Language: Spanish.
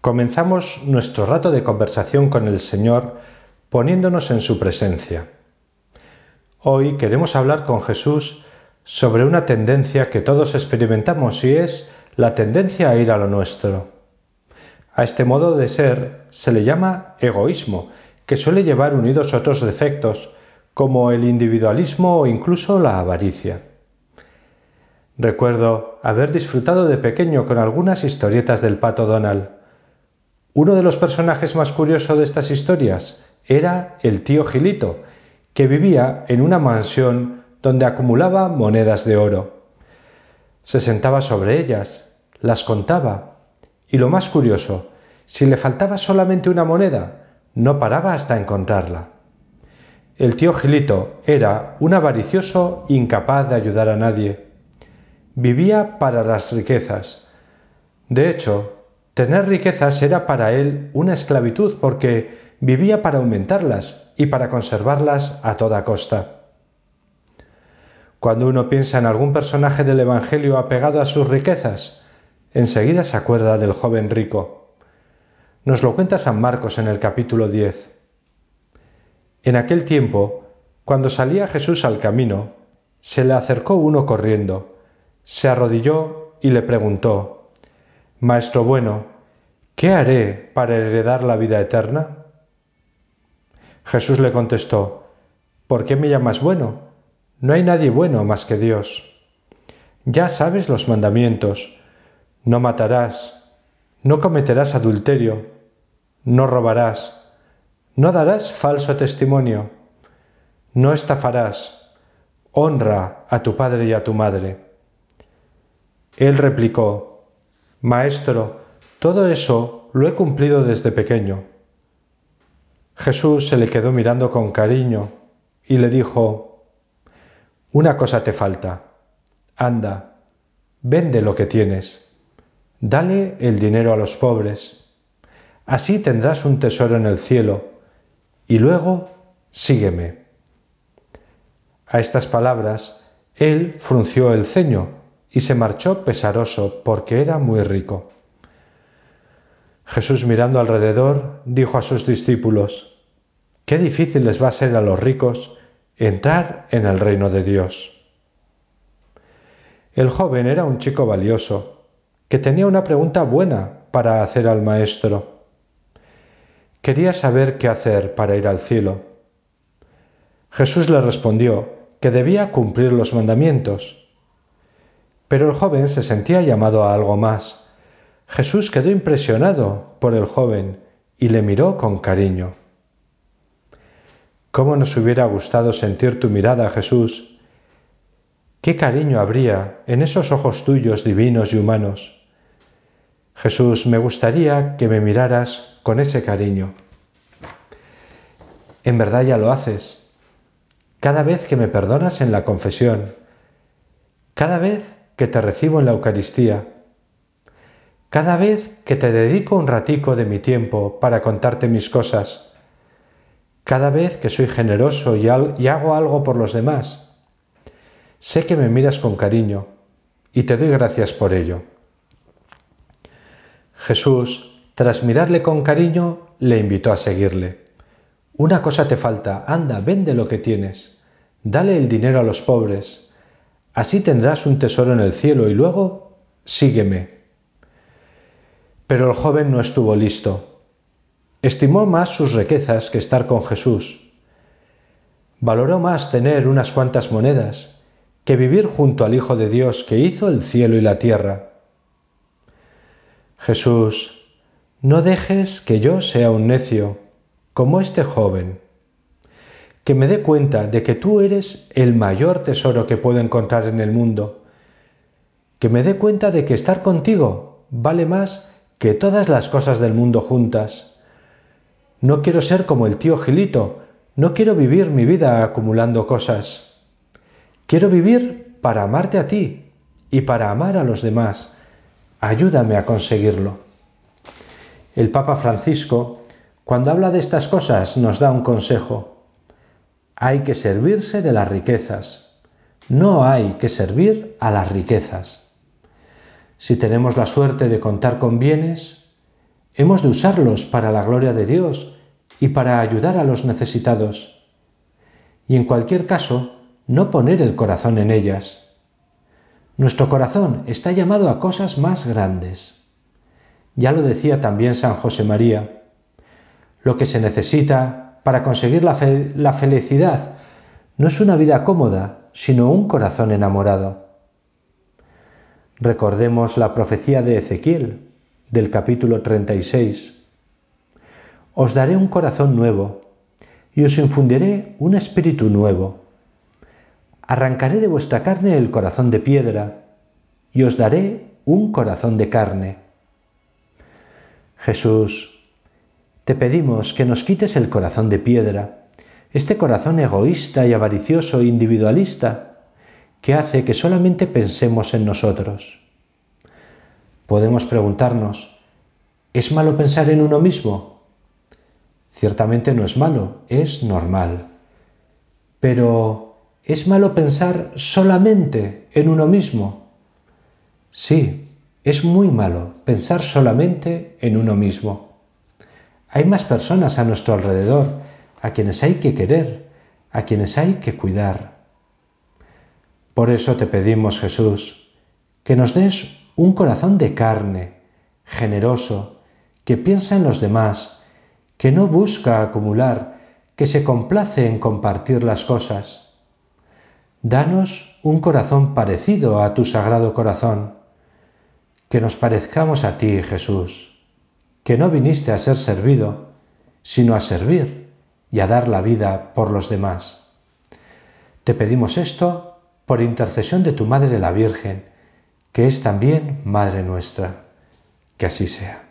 comenzamos nuestro rato de conversación con el Señor poniéndonos en su presencia. Hoy queremos hablar con Jesús sobre una tendencia que todos experimentamos y es la tendencia a ir a lo nuestro. A este modo de ser se le llama egoísmo, que suele llevar unidos otros defectos, como el individualismo o incluso la avaricia. Recuerdo haber disfrutado de pequeño con algunas historietas del pato Donald. Uno de los personajes más curiosos de estas historias era el tío Gilito, que vivía en una mansión donde acumulaba monedas de oro. Se sentaba sobre ellas, las contaba, y lo más curioso, si le faltaba solamente una moneda, no paraba hasta encontrarla. El tío Gilito era un avaricioso incapaz de ayudar a nadie. Vivía para las riquezas. De hecho, tener riquezas era para él una esclavitud porque vivía para aumentarlas y para conservarlas a toda costa. Cuando uno piensa en algún personaje del Evangelio apegado a sus riquezas, enseguida se acuerda del joven rico. Nos lo cuenta San Marcos en el capítulo 10. En aquel tiempo, cuando salía Jesús al camino, se le acercó uno corriendo, se arrodilló y le preguntó, Maestro bueno, ¿qué haré para heredar la vida eterna? Jesús le contestó, ¿por qué me llamas bueno? No hay nadie bueno más que Dios. Ya sabes los mandamientos, no matarás, no cometerás adulterio, no robarás, no darás falso testimonio. No estafarás. Honra a tu padre y a tu madre. Él replicó, Maestro, todo eso lo he cumplido desde pequeño. Jesús se le quedó mirando con cariño y le dijo, Una cosa te falta. Anda, vende lo que tienes. Dale el dinero a los pobres. Así tendrás un tesoro en el cielo y luego sígueme. A estas palabras, él frunció el ceño y se marchó pesaroso porque era muy rico. Jesús mirando alrededor dijo a sus discípulos, Qué difícil les va a ser a los ricos entrar en el reino de Dios. El joven era un chico valioso, que tenía una pregunta buena para hacer al maestro. Quería saber qué hacer para ir al cielo. Jesús le respondió que debía cumplir los mandamientos. Pero el joven se sentía llamado a algo más. Jesús quedó impresionado por el joven y le miró con cariño. ¿Cómo nos hubiera gustado sentir tu mirada, Jesús? ¿Qué cariño habría en esos ojos tuyos divinos y humanos? Jesús, me gustaría que me miraras con ese cariño. En verdad ya lo haces. Cada vez que me perdonas en la confesión, cada vez que te recibo en la Eucaristía, cada vez que te dedico un ratico de mi tiempo para contarte mis cosas, cada vez que soy generoso y, y hago algo por los demás, sé que me miras con cariño y te doy gracias por ello. Jesús, tras mirarle con cariño, le invitó a seguirle. Una cosa te falta, anda, vende lo que tienes, dale el dinero a los pobres, así tendrás un tesoro en el cielo y luego sígueme. Pero el joven no estuvo listo. Estimó más sus riquezas que estar con Jesús. Valoró más tener unas cuantas monedas que vivir junto al Hijo de Dios que hizo el cielo y la tierra Jesús, no dejes que yo sea un necio, como este joven, que me dé cuenta de que tú eres el mayor tesoro que puedo encontrar en el mundo, que me dé cuenta de que estar contigo vale más que todas las cosas del mundo juntas. No quiero ser como el tío Gilito, no quiero vivir mi vida acumulando cosas. Quiero vivir para amarte a ti y para amar a los demás Ayúdame a conseguirlo. El Papa Francisco, cuando habla de estas cosas, nos da un consejo. Hay que servirse de las riquezas. No hay que servir a las riquezas. Si tenemos la suerte de contar con bienes, hemos de usarlos para la gloria de Dios y para ayudar a los necesitados. Y en cualquier caso, no poner el corazón en ellas. Nuestro corazón está llamado a cosas más grandes. Ya lo decía también San José María. Lo que se necesita para conseguir la, felicidad no es una vida cómoda, sino un corazón enamorado. Recordemos la profecía de Ezequiel, del capítulo 36. Os daré un corazón nuevo y os infundiré un espíritu nuevo. Arrancaré de vuestra carne el corazón de piedra y os daré un corazón de carne. Jesús, te pedimos que nos quites el corazón de piedra, este corazón egoísta y avaricioso e individualista que hace que solamente pensemos en nosotros. Podemos preguntarnos, ¿es malo pensar en uno mismo? Ciertamente no es malo, es normal. Pero, ¿es malo pensar solamente en uno mismo? Sí, es muy malo pensar solamente en uno mismo. Hay más personas a nuestro alrededor a quienes hay que querer, a quienes hay que cuidar. Por eso te pedimos, Jesús, que nos des un corazón de carne, generoso, que piensa en los demás, que no busca acumular, que se complace en compartir las cosas. Danos un corazón parecido a tu sagrado corazón, que nos parezcamos a ti, Jesús, que no viniste a ser servido, sino a servir y a dar la vida por los demás. Te pedimos esto por intercesión de tu Madre la Virgen, que es también Madre nuestra. Que así sea.